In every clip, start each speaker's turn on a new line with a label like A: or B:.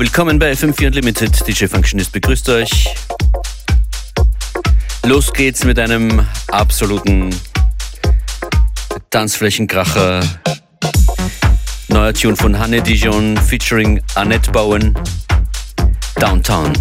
A: willkommen bei FM4 Unlimited. DJ Functionist begrüßt euch. Los geht's mit einem absoluten Tanzflächenkracher. Neuer Tune von Hanne Dijon featuring Annette Bowen. Downtown.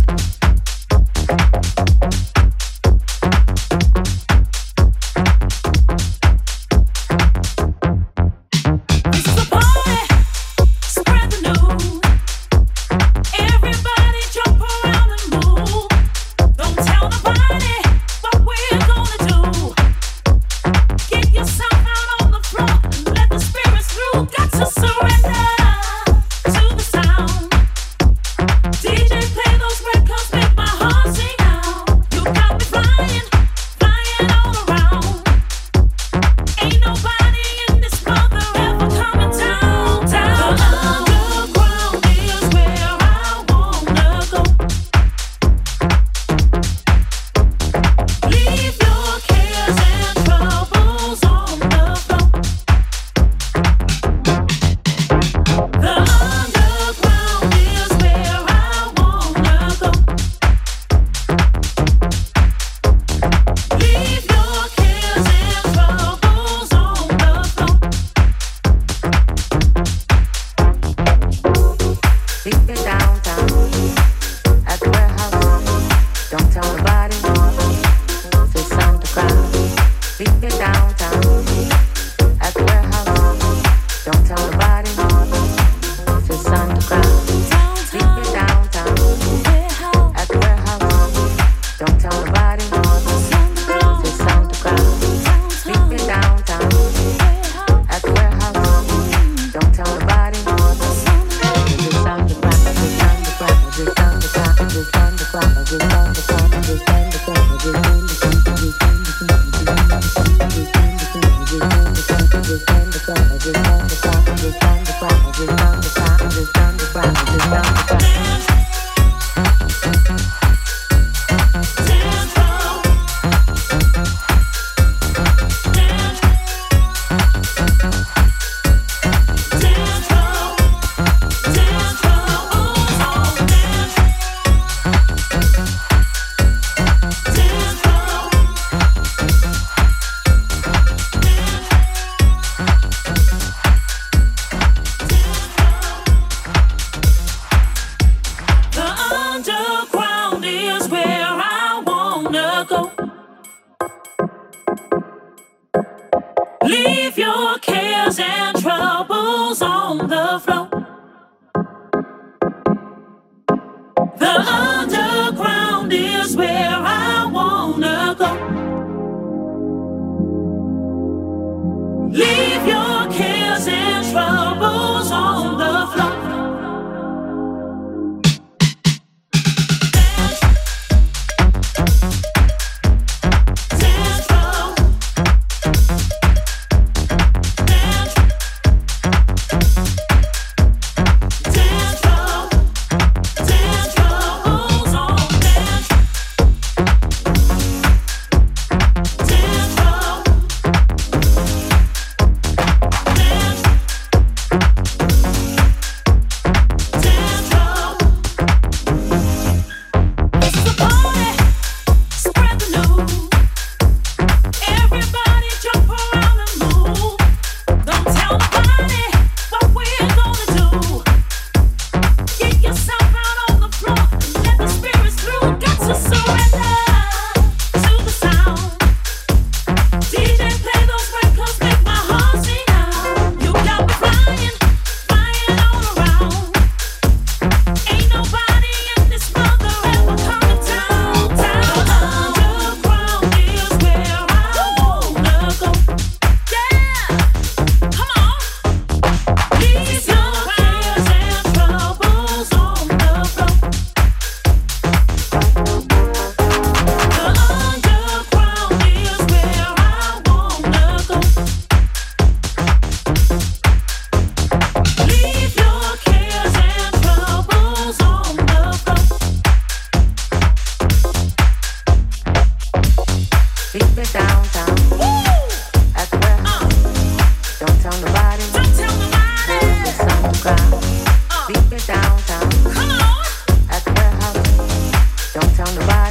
B: Don't tell nobody.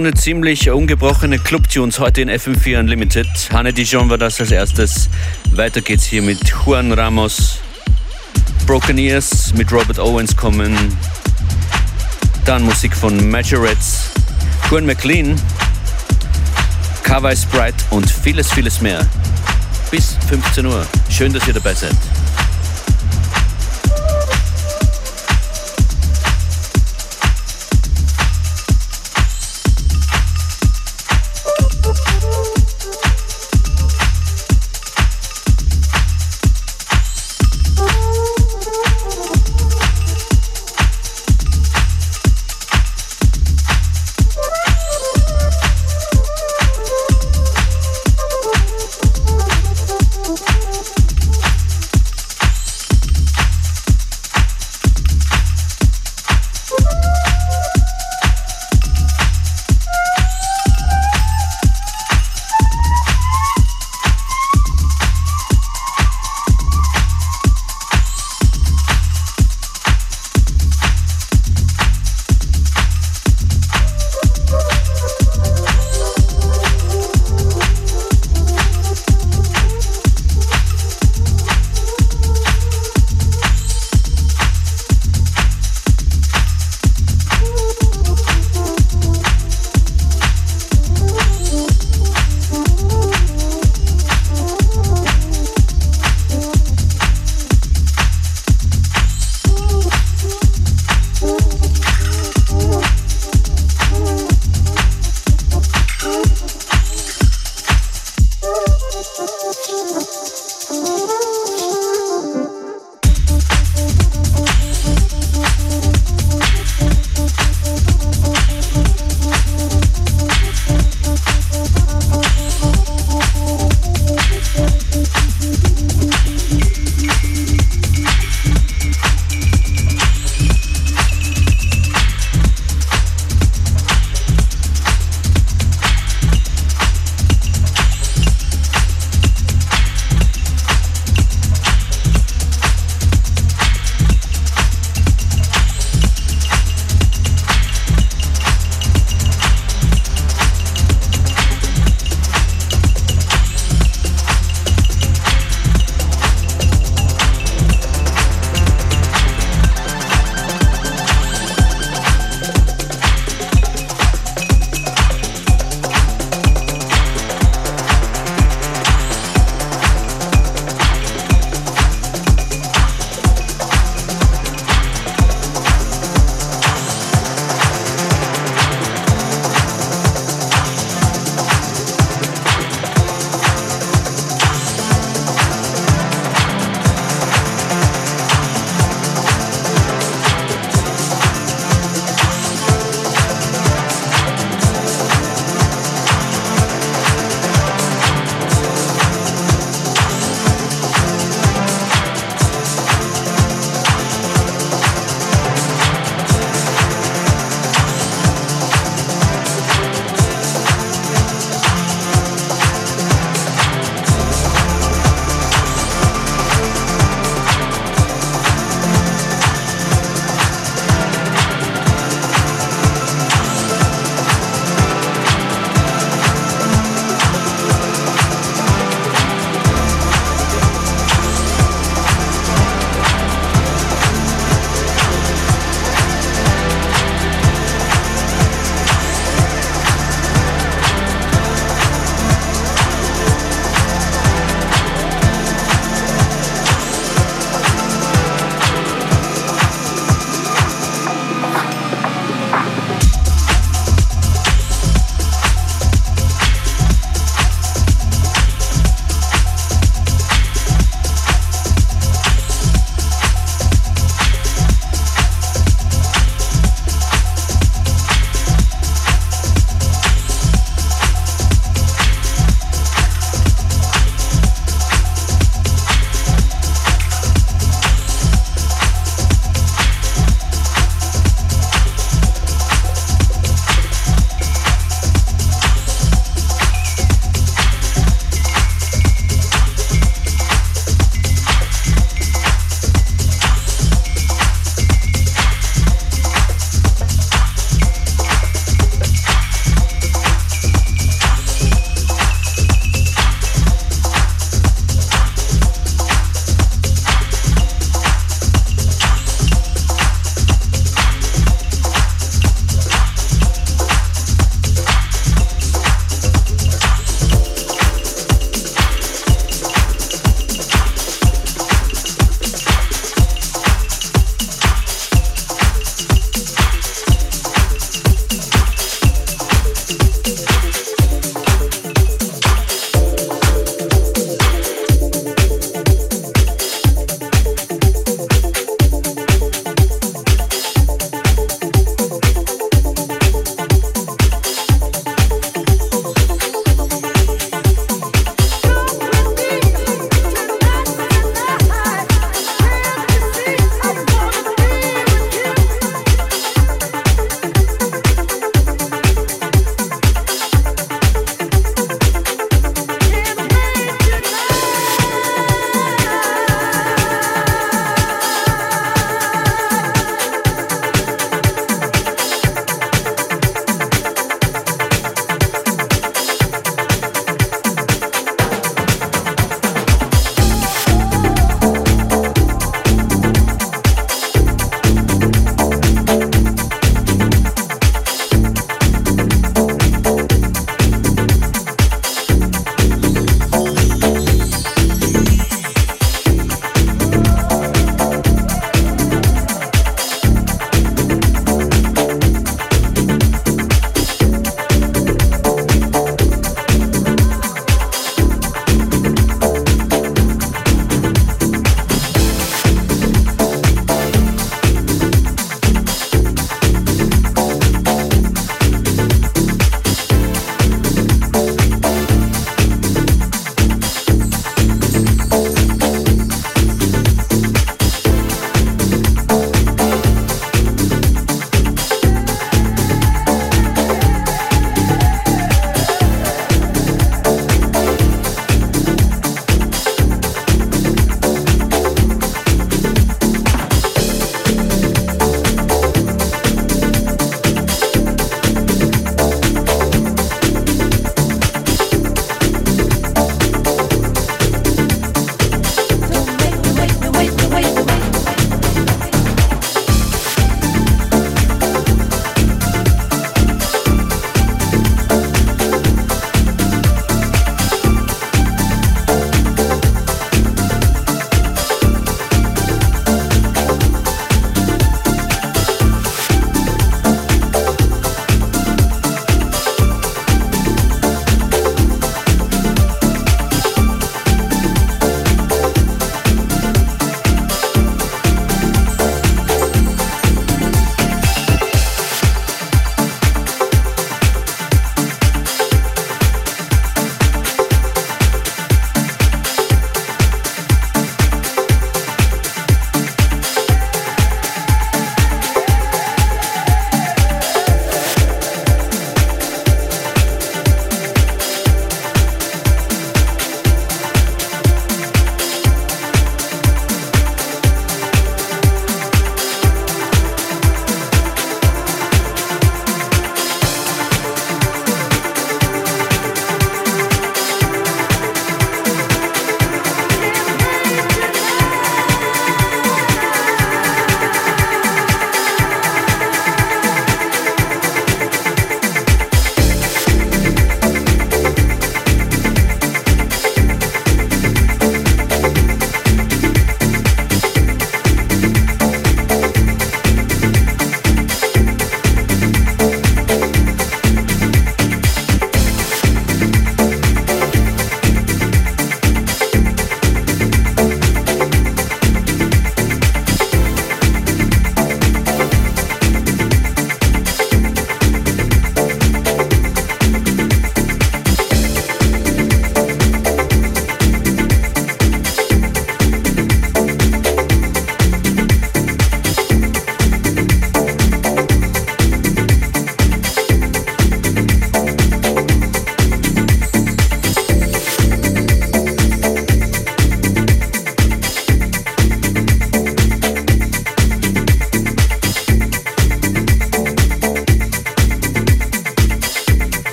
B: Stunde ziemlich ungebrochene Clubtunes heute in FM4 Unlimited. Hanne Dijon war das als erstes. Weiter geht's hier mit Juan Ramos. Broken Ears mit Robert Owens kommen. Dann Musik von Majorettes. Juan McLean. Kawai Sprite und vieles, vieles mehr. Bis 15 Uhr. Schön, dass ihr dabei seid.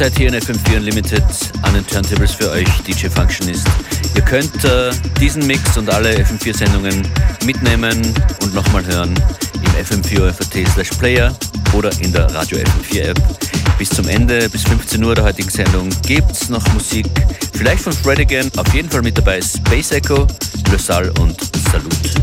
C: Zeit hier in FM4 Unlimited an den Turntables für euch DJ Functionist. Ihr könnt äh, diesen Mix und alle FM4-Sendungen mitnehmen und nochmal hören im FM4 slash Player oder in der Radio FM4 App. Bis zum Ende, bis 15 Uhr der heutigen Sendung gibt es noch Musik. Vielleicht von Fred again, auf jeden Fall mit dabei Space Echo, Le Salle und Salut.